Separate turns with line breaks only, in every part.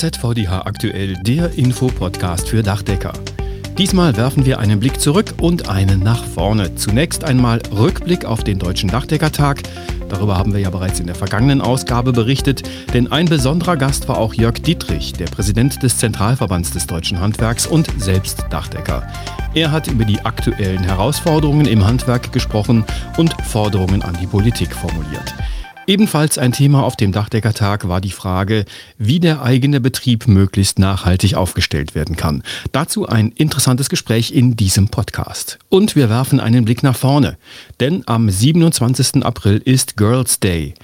ZVDH aktuell, der Infopodcast für Dachdecker. Diesmal werfen wir einen Blick zurück und einen nach vorne. Zunächst einmal Rückblick auf den Deutschen Dachdeckertag. Darüber haben wir ja bereits in der vergangenen Ausgabe berichtet, denn ein besonderer Gast war auch Jörg Dietrich, der Präsident des Zentralverbands des deutschen Handwerks und selbst Dachdecker. Er hat über die aktuellen Herausforderungen im Handwerk gesprochen und Forderungen an die Politik formuliert. Ebenfalls ein Thema auf dem Dachdeckertag war die Frage, wie der eigene Betrieb möglichst nachhaltig aufgestellt werden kann. Dazu ein interessantes Gespräch in diesem Podcast. Und wir werfen einen Blick nach vorne, denn am 27. April ist Girls Day.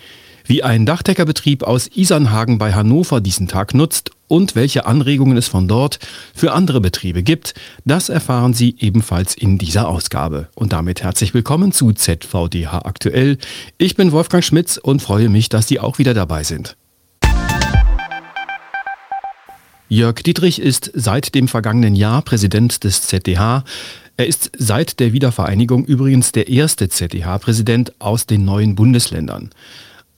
Wie ein Dachdeckerbetrieb aus Isernhagen bei Hannover diesen Tag nutzt und welche Anregungen es von dort für andere Betriebe gibt, das erfahren Sie ebenfalls in dieser Ausgabe. Und damit herzlich willkommen zu ZVDH aktuell. Ich bin Wolfgang Schmitz und freue mich, dass Sie auch wieder dabei sind. Jörg Dietrich ist seit dem vergangenen Jahr Präsident des ZDH. Er ist seit der Wiedervereinigung übrigens der erste ZDH-Präsident aus den neuen Bundesländern.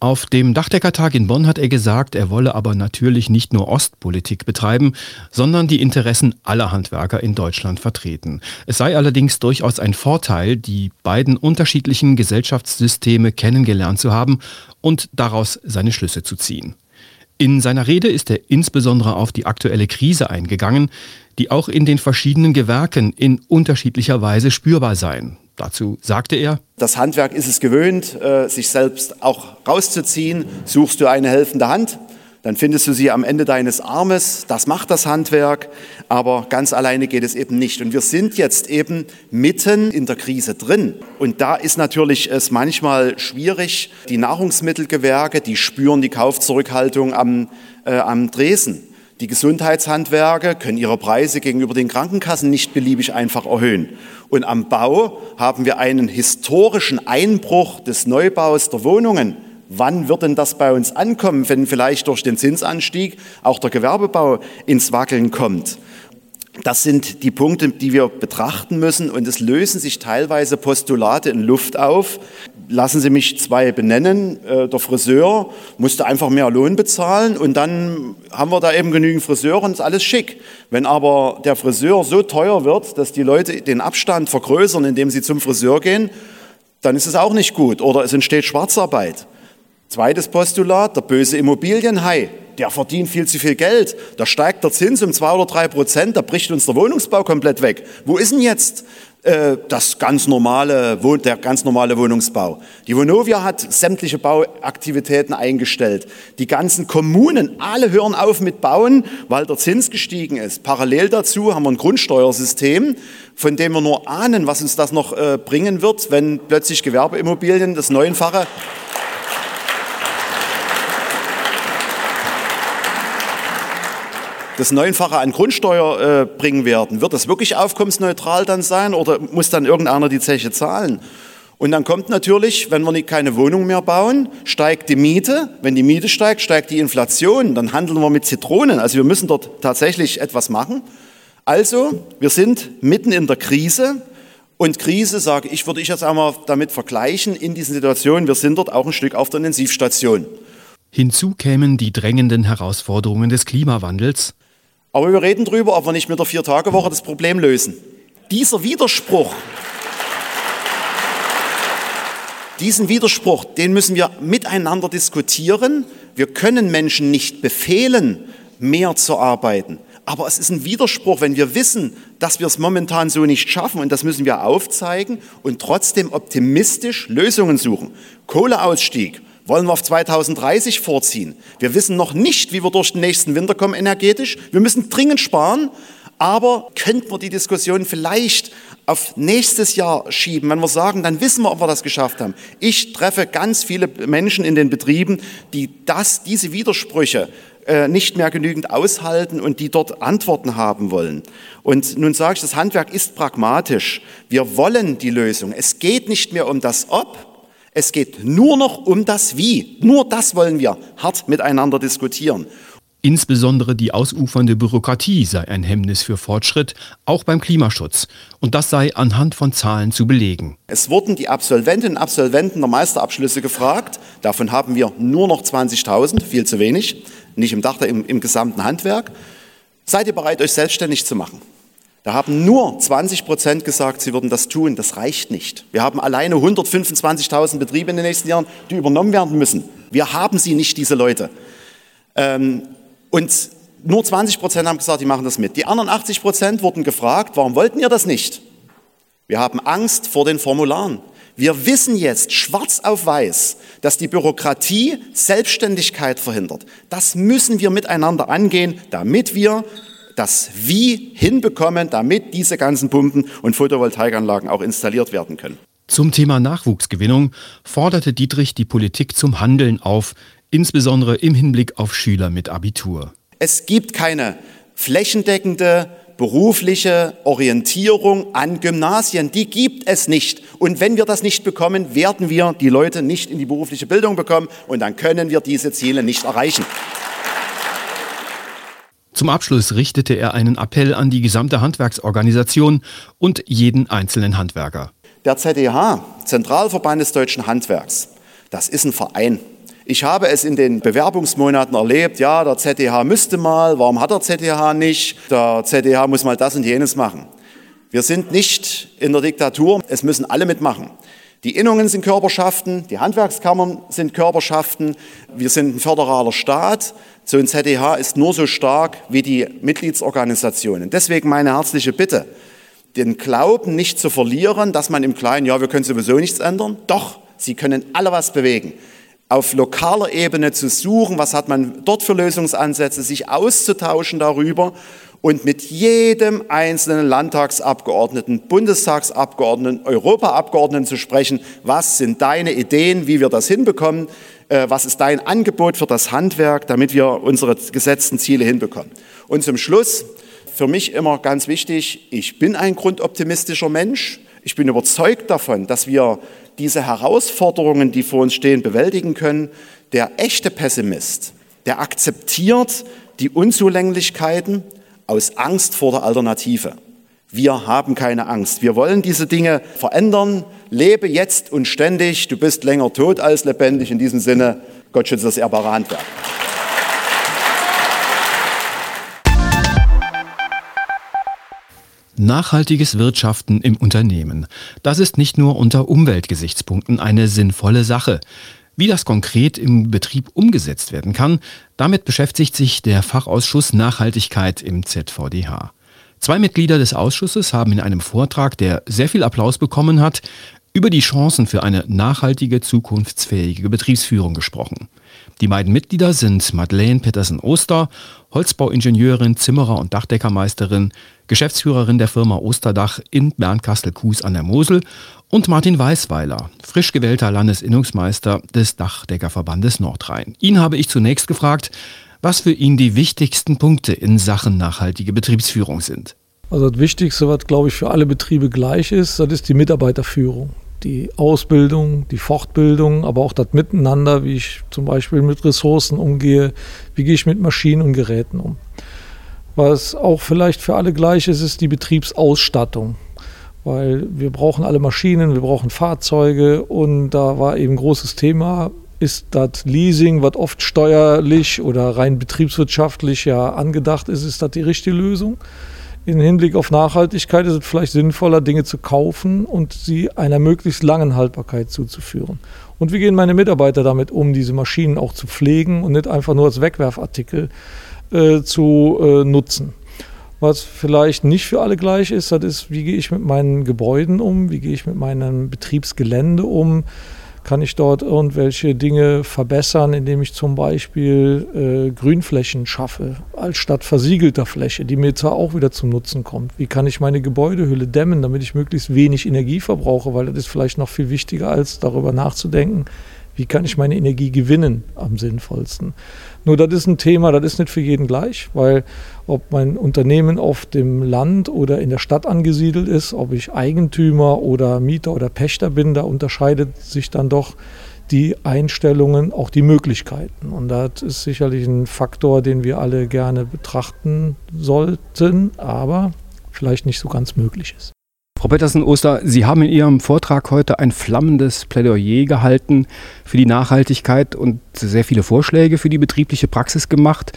Auf dem Dachdeckertag in Bonn hat er gesagt, er wolle aber natürlich nicht nur Ostpolitik betreiben, sondern die Interessen aller Handwerker in Deutschland vertreten. Es sei allerdings durchaus ein Vorteil, die beiden unterschiedlichen Gesellschaftssysteme kennengelernt zu haben und daraus seine Schlüsse zu ziehen. In seiner Rede ist er insbesondere auf die aktuelle Krise eingegangen, die auch in den verschiedenen Gewerken in unterschiedlicher Weise spürbar seien. Dazu sagte er,
das Handwerk ist es gewöhnt, äh, sich selbst auch rauszuziehen. Suchst du eine helfende Hand, dann findest du sie am Ende deines Armes. Das macht das Handwerk, aber ganz alleine geht es eben nicht. Und wir sind jetzt eben mitten in der Krise drin. Und da ist natürlich es manchmal schwierig. Die Nahrungsmittelgewerke, die spüren die Kaufzurückhaltung am, äh, am Dresen. Die Gesundheitshandwerke können ihre Preise gegenüber den Krankenkassen nicht beliebig einfach erhöhen. Und am Bau haben wir einen historischen Einbruch des Neubaus der Wohnungen. Wann wird denn das bei uns ankommen, wenn vielleicht durch den Zinsanstieg auch der Gewerbebau ins Wackeln kommt? Das sind die Punkte, die wir betrachten müssen und es lösen sich teilweise Postulate in Luft auf. Lassen Sie mich zwei benennen. Äh, der Friseur musste einfach mehr Lohn bezahlen und dann haben wir da eben genügend Friseure und ist alles schick. Wenn aber der Friseur so teuer wird, dass die Leute den Abstand vergrößern, indem sie zum Friseur gehen, dann ist es auch nicht gut oder es entsteht Schwarzarbeit. Zweites Postulat, der böse Immobilienhai der verdient viel zu viel Geld, da steigt der Zins um zwei oder drei Prozent, da bricht uns der Wohnungsbau komplett weg. Wo ist denn jetzt äh, das ganz normale, der ganz normale Wohnungsbau? Die Vonovia hat sämtliche Bauaktivitäten eingestellt. Die ganzen Kommunen, alle hören auf mit Bauen, weil der Zins gestiegen ist. Parallel dazu haben wir ein Grundsteuersystem, von dem wir nur ahnen, was uns das noch äh, bringen wird, wenn plötzlich Gewerbeimmobilien das Neunfache das Neunfache an Grundsteuer äh, bringen werden, wird das wirklich aufkommensneutral dann sein oder muss dann irgendeiner die Zeche zahlen? Und dann kommt natürlich, wenn wir nicht keine Wohnung mehr bauen, steigt die Miete. Wenn die Miete steigt, steigt die Inflation. Dann handeln wir mit Zitronen. Also wir müssen dort tatsächlich etwas machen. Also, wir sind mitten in der Krise. Und Krise, sage ich, würde ich jetzt einmal damit vergleichen, in diesen Situationen, wir sind dort auch ein Stück auf der Intensivstation.
Hinzu kämen die drängenden Herausforderungen des Klimawandels,
aber wir reden darüber, ob wir nicht mit der Vier-Tage-Woche das Problem lösen. Dieser Widerspruch, diesen Widerspruch, den müssen wir miteinander diskutieren. Wir können Menschen nicht befehlen, mehr zu arbeiten. Aber es ist ein Widerspruch, wenn wir wissen, dass wir es momentan so nicht schaffen und das müssen wir aufzeigen und trotzdem optimistisch Lösungen suchen. Kohleausstieg, wollen wir auf 2030 vorziehen. Wir wissen noch nicht, wie wir durch den nächsten Winter kommen energetisch. Wir müssen dringend sparen. Aber könnten wir die Diskussion vielleicht auf nächstes Jahr schieben, wenn wir sagen, dann wissen wir, ob wir das geschafft haben. Ich treffe ganz viele Menschen in den Betrieben, die das, diese Widersprüche äh, nicht mehr genügend aushalten und die dort Antworten haben wollen. Und nun sage ich, das Handwerk ist pragmatisch. Wir wollen die Lösung. Es geht nicht mehr um das Ob, es geht nur noch um das Wie. Nur das wollen wir hart miteinander diskutieren.
Insbesondere die ausufernde Bürokratie sei ein Hemmnis für Fortschritt, auch beim Klimaschutz. Und das sei anhand von Zahlen zu belegen.
Es wurden die Absolventinnen und Absolventen der Meisterabschlüsse gefragt. Davon haben wir nur noch 20.000, viel zu wenig, nicht im Dach, im, im gesamten Handwerk. Seid ihr bereit, euch selbstständig zu machen? Da haben nur 20 Prozent gesagt, sie würden das tun. Das reicht nicht. Wir haben alleine 125.000 Betriebe in den nächsten Jahren, die übernommen werden müssen. Wir haben sie nicht, diese Leute. Ähm, und nur 20 Prozent haben gesagt, die machen das mit. Die anderen 80 Prozent wurden gefragt, warum wollten ihr das nicht? Wir haben Angst vor den Formularen. Wir wissen jetzt schwarz auf weiß, dass die Bürokratie Selbstständigkeit verhindert. Das müssen wir miteinander angehen, damit wir das Wie hinbekommen, damit diese ganzen Pumpen und Photovoltaikanlagen auch installiert werden können.
Zum Thema Nachwuchsgewinnung forderte Dietrich die Politik zum Handeln auf, insbesondere im Hinblick auf Schüler mit Abitur.
Es gibt keine flächendeckende berufliche Orientierung an Gymnasien. Die gibt es nicht. Und wenn wir das nicht bekommen, werden wir die Leute nicht in die berufliche Bildung bekommen und dann können wir diese Ziele nicht erreichen.
Zum Abschluss richtete er einen Appell an die gesamte Handwerksorganisation und jeden einzelnen Handwerker.
Der ZDH, Zentralverband des deutschen Handwerks, das ist ein Verein. Ich habe es in den Bewerbungsmonaten erlebt, ja, der ZDH müsste mal, warum hat der ZDH nicht? Der ZDH muss mal das und jenes machen. Wir sind nicht in der Diktatur, es müssen alle mitmachen. Die Innungen sind Körperschaften, die Handwerkskammern sind Körperschaften, wir sind ein föderaler Staat. So ein ZDH ist nur so stark wie die Mitgliedsorganisationen. Deswegen meine herzliche Bitte, den Glauben nicht zu verlieren, dass man im Kleinen, ja, wir können sowieso nichts ändern. Doch, Sie können alle was bewegen auf lokaler Ebene zu suchen, was hat man dort für Lösungsansätze, sich auszutauschen darüber und mit jedem einzelnen Landtagsabgeordneten, Bundestagsabgeordneten, Europaabgeordneten zu sprechen, was sind deine Ideen, wie wir das hinbekommen, äh, was ist dein Angebot für das Handwerk, damit wir unsere gesetzten Ziele hinbekommen. Und zum Schluss, für mich immer ganz wichtig, ich bin ein grundoptimistischer Mensch, ich bin überzeugt davon, dass wir diese Herausforderungen, die vor uns stehen, bewältigen können. Der echte Pessimist, der akzeptiert die Unzulänglichkeiten aus Angst vor der Alternative. Wir haben keine Angst. Wir wollen diese Dinge verändern. Lebe jetzt und ständig. Du bist länger tot als lebendig. In diesem Sinne, Gott schütze das ehrbare Handwerk.
Nachhaltiges Wirtschaften im Unternehmen. Das ist nicht nur unter Umweltgesichtspunkten eine sinnvolle Sache. Wie das konkret im Betrieb umgesetzt werden kann, damit beschäftigt sich der Fachausschuss Nachhaltigkeit im ZVDH. Zwei Mitglieder des Ausschusses haben in einem Vortrag, der sehr viel Applaus bekommen hat, über die Chancen für eine nachhaltige, zukunftsfähige Betriebsführung gesprochen. Die beiden Mitglieder sind Madeleine Petersen-Oster, Holzbauingenieurin, Zimmerer und Dachdeckermeisterin, Geschäftsführerin der Firma Osterdach in Bernkastel-Kues an der Mosel und Martin Weißweiler, frisch gewählter Landesinnungsmeister des Dachdeckerverbandes Nordrhein. Ihn habe ich zunächst gefragt, was für ihn die wichtigsten Punkte in Sachen nachhaltige Betriebsführung sind.
Also das Wichtigste, was glaube ich für alle Betriebe gleich ist, das ist die Mitarbeiterführung. Die Ausbildung, die Fortbildung, aber auch das Miteinander, wie ich zum Beispiel mit Ressourcen umgehe, wie gehe ich mit Maschinen und Geräten um. Was auch vielleicht für alle gleich ist, ist die Betriebsausstattung. Weil wir brauchen alle Maschinen, wir brauchen Fahrzeuge und da war eben großes Thema, ist das Leasing, was oft steuerlich oder rein betriebswirtschaftlich ja angedacht ist, ist das die richtige Lösung? Im Hinblick auf Nachhaltigkeit ist es vielleicht sinnvoller, Dinge zu kaufen und sie einer möglichst langen Haltbarkeit zuzuführen. Und wie gehen meine Mitarbeiter damit um, diese Maschinen auch zu pflegen und nicht einfach nur als Wegwerfartikel äh, zu äh, nutzen. Was vielleicht nicht für alle gleich ist, das ist, wie gehe ich mit meinen Gebäuden um, wie gehe ich mit meinem Betriebsgelände um, kann ich dort irgendwelche Dinge verbessern, indem ich zum Beispiel äh, Grünflächen schaffe, als statt versiegelter Fläche, die mir zwar auch wieder zum Nutzen kommt. Wie kann ich meine Gebäudehülle dämmen, damit ich möglichst wenig Energie verbrauche, weil das ist vielleicht noch viel wichtiger, als darüber nachzudenken, wie kann ich meine Energie gewinnen am sinnvollsten. Nur das ist ein Thema, das ist nicht für jeden gleich, weil ob mein Unternehmen auf dem Land oder in der Stadt angesiedelt ist, ob ich Eigentümer oder Mieter oder Pächter bin, da unterscheidet sich dann doch die Einstellungen, auch die Möglichkeiten. Und das ist sicherlich ein Faktor, den wir alle gerne betrachten sollten, aber vielleicht nicht so ganz möglich ist.
Frau Pettersen-Oster, Sie haben in Ihrem Vortrag heute ein flammendes Plädoyer gehalten für die Nachhaltigkeit und sehr viele Vorschläge für die betriebliche Praxis gemacht.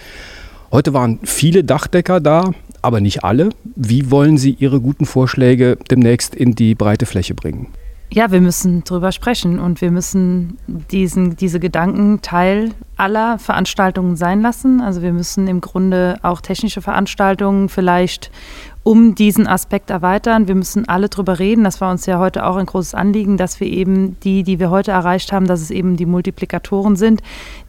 Heute waren viele Dachdecker da, aber nicht alle. Wie wollen Sie Ihre guten Vorschläge demnächst in die breite Fläche bringen?
Ja, wir müssen drüber sprechen und wir müssen diesen, diese Gedanken Teil aller Veranstaltungen sein lassen. Also wir müssen im Grunde auch technische Veranstaltungen vielleicht um diesen Aspekt erweitern. Wir müssen alle drüber reden. Das war uns ja heute auch ein großes Anliegen, dass wir eben die, die wir heute erreicht haben, dass es eben die Multiplikatoren sind,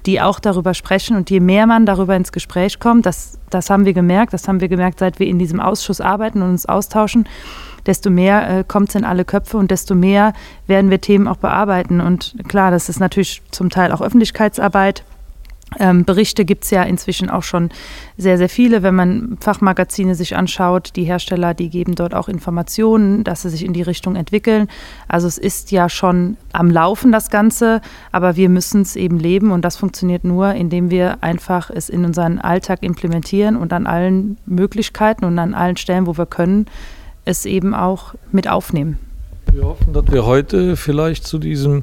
die auch darüber sprechen. Und je mehr man darüber ins Gespräch kommt, das, das haben wir gemerkt, das haben wir gemerkt, seit wir in diesem Ausschuss arbeiten und uns austauschen, desto mehr äh, kommt es in alle Köpfe und desto mehr werden wir Themen auch bearbeiten. Und klar, das ist natürlich zum Teil auch Öffentlichkeitsarbeit. Ähm, Berichte gibt es ja inzwischen auch schon sehr, sehr viele. Wenn man Fachmagazine sich anschaut, die Hersteller, die geben dort auch Informationen, dass sie sich in die Richtung entwickeln. Also es ist ja schon am Laufen das Ganze, aber wir müssen es eben leben und das funktioniert nur, indem wir einfach es in unseren Alltag implementieren und an allen Möglichkeiten und an allen Stellen, wo wir können, es eben auch mit aufnehmen.
Wir hoffen, dass wir heute vielleicht zu diesem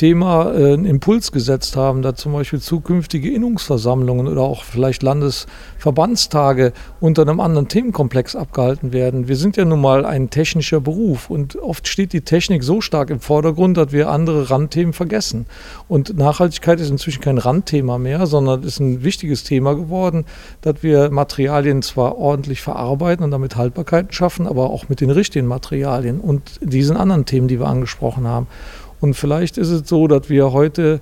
Thema äh, einen Impuls gesetzt haben, da zum Beispiel zukünftige Innungsversammlungen oder auch vielleicht Landesverbandstage unter einem anderen Themenkomplex abgehalten werden. Wir sind ja nun mal ein technischer Beruf und oft steht die Technik so stark im Vordergrund, dass wir andere Randthemen vergessen. Und Nachhaltigkeit ist inzwischen kein Randthema mehr, sondern ist ein wichtiges Thema geworden, dass wir Materialien zwar ordentlich verarbeiten und damit Haltbarkeiten schaffen, aber auch mit den richtigen Materialien und diesen anderen Themen, die wir angesprochen haben. Und vielleicht ist es so, dass wir heute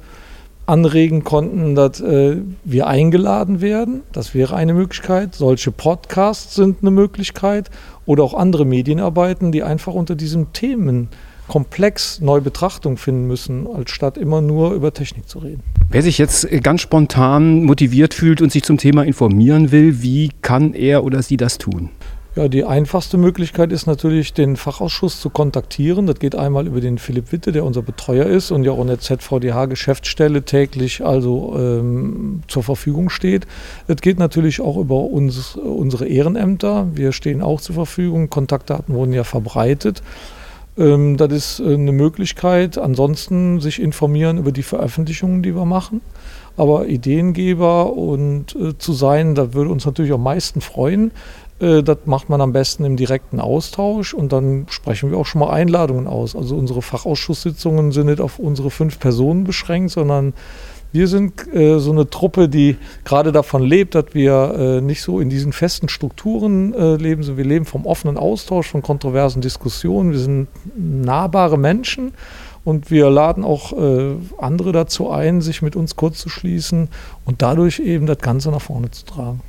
anregen konnten, dass äh, wir eingeladen werden. Das wäre eine Möglichkeit. Solche Podcasts sind eine Möglichkeit. Oder auch andere Medienarbeiten, die einfach unter diesem Themenkomplex neue Betrachtung finden müssen, als statt immer nur über Technik zu reden.
Wer sich jetzt ganz spontan motiviert fühlt und sich zum Thema informieren will, wie kann er oder sie das tun?
Ja, die einfachste Möglichkeit ist natürlich, den Fachausschuss zu kontaktieren. Das geht einmal über den Philipp Witte, der unser Betreuer ist und ja auch in der ZVDH-Geschäftsstelle täglich also ähm, zur Verfügung steht. Das geht natürlich auch über uns, unsere Ehrenämter. Wir stehen auch zur Verfügung. Kontaktdaten wurden ja verbreitet. Ähm, das ist äh, eine Möglichkeit. Ansonsten sich informieren über die Veröffentlichungen, die wir machen. Aber Ideengeber und äh, zu sein, da würde uns natürlich am meisten freuen. Äh, das macht man am besten im direkten Austausch und dann sprechen wir auch schon mal Einladungen aus. Also unsere Fachausschusssitzungen sind nicht auf unsere fünf Personen beschränkt, sondern wir sind äh, so eine Truppe, die gerade davon lebt, dass wir äh, nicht so in diesen festen Strukturen äh, leben, sondern wir leben vom offenen Austausch, von kontroversen Diskussionen. Wir sind nahbare Menschen und wir laden auch äh, andere dazu ein, sich mit uns kurz zu schließen und dadurch eben das Ganze nach vorne zu tragen.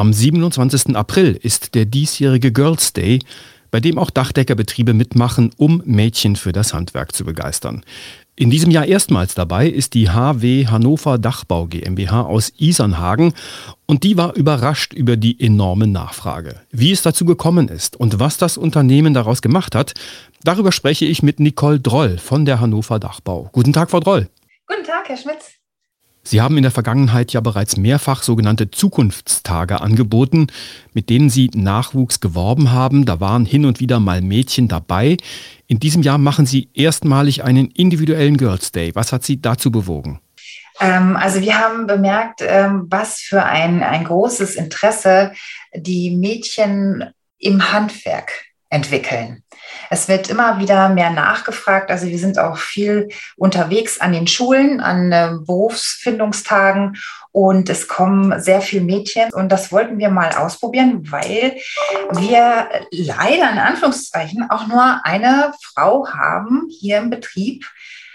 Am 27. April ist der diesjährige Girls Day, bei dem auch Dachdeckerbetriebe mitmachen, um Mädchen für das Handwerk zu begeistern. In diesem Jahr erstmals dabei ist die HW Hannover Dachbau GmbH aus Isernhagen und die war überrascht über die enorme Nachfrage. Wie es dazu gekommen ist und was das Unternehmen daraus gemacht hat, darüber spreche ich mit Nicole Droll von der Hannover Dachbau. Guten Tag, Frau Droll.
Guten Tag, Herr Schmitz.
Sie haben in der Vergangenheit ja bereits mehrfach sogenannte Zukunftstage angeboten, mit denen Sie Nachwuchs geworben haben. Da waren hin und wieder mal Mädchen dabei. In diesem Jahr machen Sie erstmalig einen individuellen Girls Day. Was hat Sie dazu bewogen?
Ähm, also wir haben bemerkt, ähm, was für ein, ein großes Interesse die Mädchen im Handwerk entwickeln. Es wird immer wieder mehr nachgefragt. Also wir sind auch viel unterwegs an den Schulen, an äh, Berufsfindungstagen und es kommen sehr viele Mädchen und das wollten wir mal ausprobieren, weil wir leider in Anführungszeichen auch nur eine Frau haben hier im Betrieb,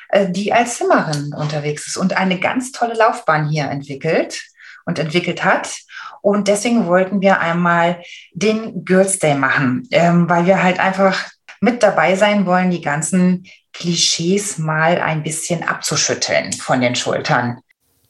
äh, die als Zimmerin unterwegs ist und eine ganz tolle Laufbahn hier entwickelt und entwickelt hat. Und deswegen wollten wir einmal den Girls Day machen, ähm, weil wir halt einfach mit dabei sein wollen, die ganzen Klischees mal ein bisschen abzuschütteln von den Schultern.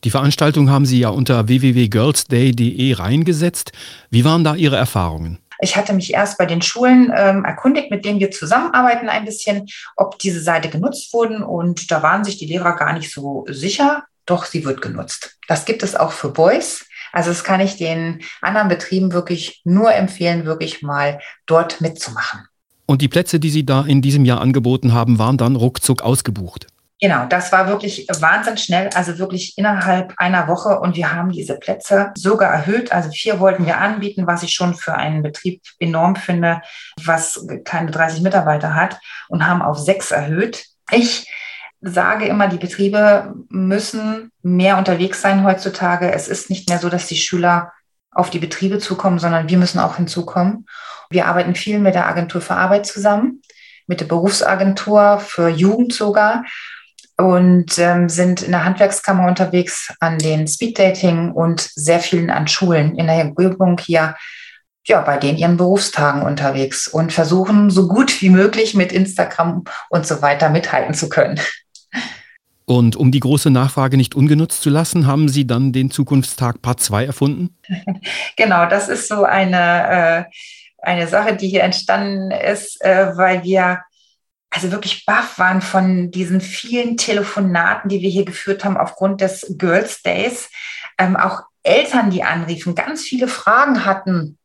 Die Veranstaltung haben Sie ja unter www.girlsday.de reingesetzt. Wie waren da Ihre Erfahrungen?
Ich hatte mich erst bei den Schulen ähm, erkundigt, mit denen wir zusammenarbeiten, ein bisschen, ob diese Seite genutzt wurden. Und da waren sich die Lehrer gar nicht so sicher. Doch, sie wird genutzt. Das gibt es auch für Boys. Also das kann ich den anderen Betrieben wirklich nur empfehlen, wirklich mal dort mitzumachen.
Und die Plätze, die Sie da in diesem Jahr angeboten haben, waren dann ruckzuck ausgebucht.
Genau, das war wirklich wahnsinnig schnell, also wirklich innerhalb einer Woche und wir haben diese Plätze sogar erhöht. Also vier wollten wir anbieten, was ich schon für einen Betrieb enorm finde, was keine 30 Mitarbeiter hat und haben auf sechs erhöht. Ich sage immer, die Betriebe müssen mehr unterwegs sein heutzutage. Es ist nicht mehr so, dass die Schüler auf die Betriebe zukommen, sondern wir müssen auch hinzukommen. Wir arbeiten viel mit der Agentur für Arbeit zusammen, mit der Berufsagentur für Jugend sogar und ähm, sind in der Handwerkskammer unterwegs an den Speeddating und sehr vielen an Schulen in der Umgebung hier, ja, bei den ihren Berufstagen unterwegs und versuchen so gut wie möglich mit Instagram und so weiter mithalten zu können.
Und um die große Nachfrage nicht ungenutzt zu lassen, haben Sie dann den Zukunftstag Part 2 erfunden?
genau, das ist so eine, äh, eine Sache, die hier entstanden ist, äh, weil wir also wirklich baff waren von diesen vielen Telefonaten, die wir hier geführt haben aufgrund des Girls Days. Ähm, auch Eltern, die anriefen, ganz viele Fragen hatten,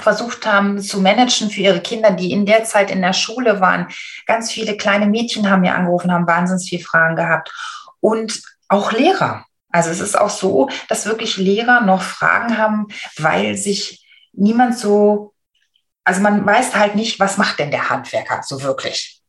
versucht haben zu managen für ihre Kinder, die in der Zeit in der Schule waren. Ganz viele kleine Mädchen haben mir angerufen, haben wahnsinnig viele Fragen gehabt. Und auch Lehrer. Also es ist auch so, dass wirklich Lehrer noch Fragen haben, weil sich niemand so, also man weiß halt nicht, was macht denn der Handwerker so wirklich.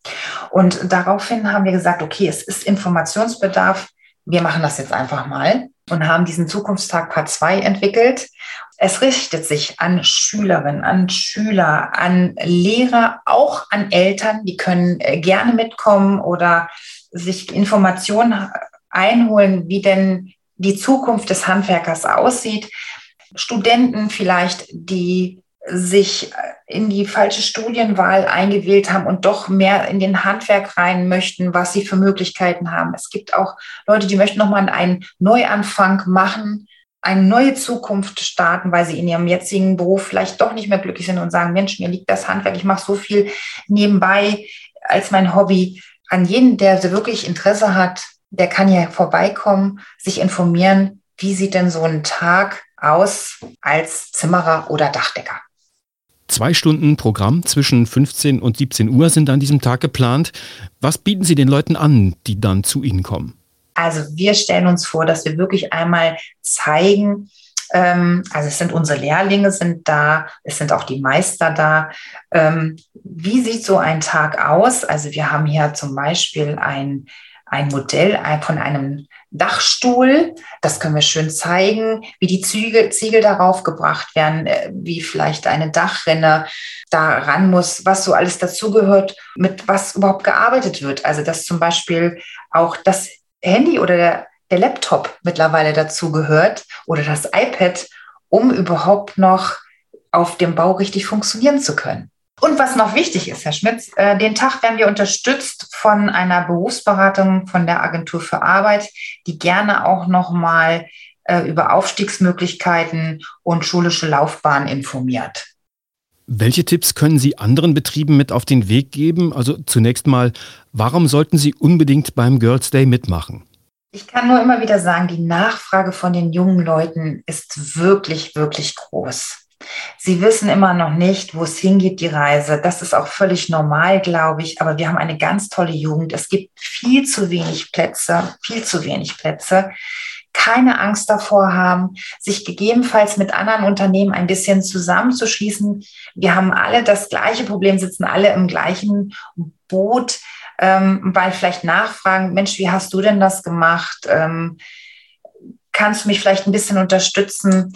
Und daraufhin haben wir gesagt, okay, es ist Informationsbedarf. Wir machen das jetzt einfach mal und haben diesen Zukunftstag Part 2 entwickelt. Es richtet sich an Schülerinnen, an Schüler, an Lehrer, auch an Eltern. Die können äh, gerne mitkommen oder sich Informationen einholen, wie denn die Zukunft des Handwerkers aussieht. Studenten vielleicht, die sich in die falsche Studienwahl eingewählt haben und doch mehr in den Handwerk rein möchten, was sie für Möglichkeiten haben. Es gibt auch Leute, die möchten nochmal einen Neuanfang machen, eine neue Zukunft starten, weil sie in ihrem jetzigen Beruf vielleicht doch nicht mehr glücklich sind und sagen, Mensch, mir liegt das Handwerk, ich mache so viel nebenbei als mein Hobby. An jeden, der wirklich Interesse hat, der kann hier vorbeikommen, sich informieren, wie sieht denn so ein Tag aus als Zimmerer oder Dachdecker.
Zwei Stunden Programm zwischen 15 und 17 Uhr sind an diesem Tag geplant. Was bieten Sie den Leuten an, die dann zu Ihnen kommen?
Also wir stellen uns vor, dass wir wirklich einmal zeigen, ähm, also es sind unsere Lehrlinge sind da, es sind auch die Meister da. Ähm, wie sieht so ein Tag aus? Also wir haben hier zum Beispiel ein, ein Modell von einem Dachstuhl. Das können wir schön zeigen, wie die Züge, Ziegel darauf gebracht werden, äh, wie vielleicht eine Dachrinne da ran muss, was so alles dazugehört, mit was überhaupt gearbeitet wird. Also dass zum Beispiel auch das Handy oder der, der Laptop mittlerweile dazugehört oder das iPad, um überhaupt noch auf dem Bau richtig funktionieren zu können. Und was noch wichtig ist, Herr Schmitz, äh, den Tag werden wir unterstützt von einer Berufsberatung von der Agentur für Arbeit, die gerne auch nochmal äh, über Aufstiegsmöglichkeiten und schulische Laufbahn informiert.
Welche Tipps können Sie anderen Betrieben mit auf den Weg geben? Also zunächst mal, warum sollten Sie unbedingt beim Girls Day mitmachen?
Ich kann nur immer wieder sagen, die Nachfrage von den jungen Leuten ist wirklich, wirklich groß. Sie wissen immer noch nicht, wo es hingeht, die Reise. Das ist auch völlig normal, glaube ich. Aber wir haben eine ganz tolle Jugend. Es gibt viel zu wenig Plätze, viel zu wenig Plätze. Keine Angst davor haben, sich gegebenenfalls mit anderen Unternehmen ein bisschen zusammenzuschließen. Wir haben alle das gleiche Problem, sitzen alle im gleichen Boot, ähm, weil vielleicht nachfragen, Mensch, wie hast du denn das gemacht? Ähm, kannst du mich vielleicht ein bisschen unterstützen?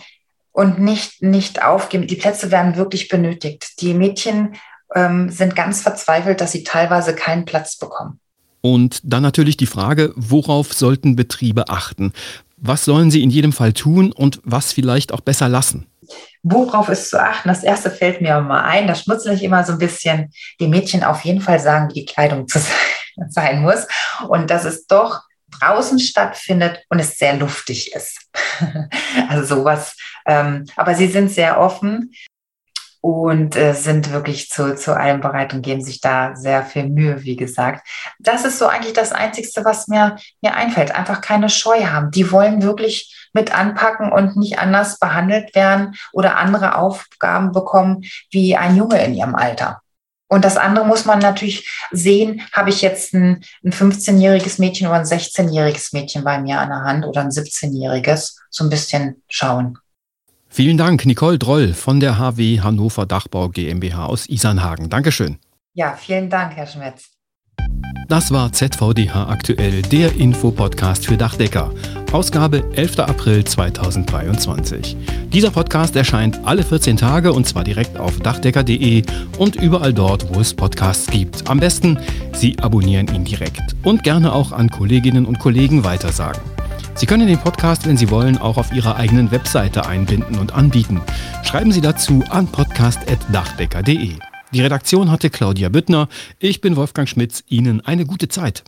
Und nicht, nicht aufgeben. Die Plätze werden wirklich benötigt. Die Mädchen ähm, sind ganz verzweifelt, dass sie teilweise keinen Platz bekommen.
Und dann natürlich die Frage, worauf sollten Betriebe achten? Was sollen sie in jedem Fall tun und was vielleicht auch besser lassen?
Worauf ist zu achten? Das erste fällt mir mal ein, da schmutzle ich immer so ein bisschen. Die Mädchen auf jeden Fall sagen, wie die Kleidung zu sein muss. Und dass es doch draußen stattfindet und es sehr luftig ist. also sowas. Ähm, aber sie sind sehr offen. und äh, sind wirklich zu, zu allem bereit und geben sich da sehr viel Mühe, wie gesagt. Das ist so eigentlich das Einzige, was mir, mir einfällt. Einfach keine Scheu haben. Die wollen wirklich mit anpacken und nicht anders behandelt werden oder andere Aufgaben bekommen wie ein Junge in ihrem Alter. Und das andere muss man natürlich sehen, habe ich jetzt ein, ein 15-jähriges Mädchen oder ein 16-jähriges Mädchen bei mir an der Hand oder ein 17-jähriges, so ein bisschen schauen.
Vielen Dank, Nicole Droll von der HW Hannover Dachbau GmbH aus Isernhagen. Dankeschön.
Ja, vielen Dank, Herr Schmitz.
Das war ZVDH aktuell, der Infopodcast für Dachdecker. Ausgabe 11. April 2023. Dieser Podcast erscheint alle 14 Tage und zwar direkt auf dachdecker.de und überall dort, wo es Podcasts gibt. Am besten, Sie abonnieren ihn direkt und gerne auch an Kolleginnen und Kollegen weitersagen. Sie können den Podcast, wenn Sie wollen, auch auf Ihrer eigenen Webseite einbinden und anbieten. Schreiben Sie dazu an podcast.dachdecker.de. Die Redaktion hatte Claudia Büttner. Ich bin Wolfgang Schmitz. Ihnen eine gute Zeit.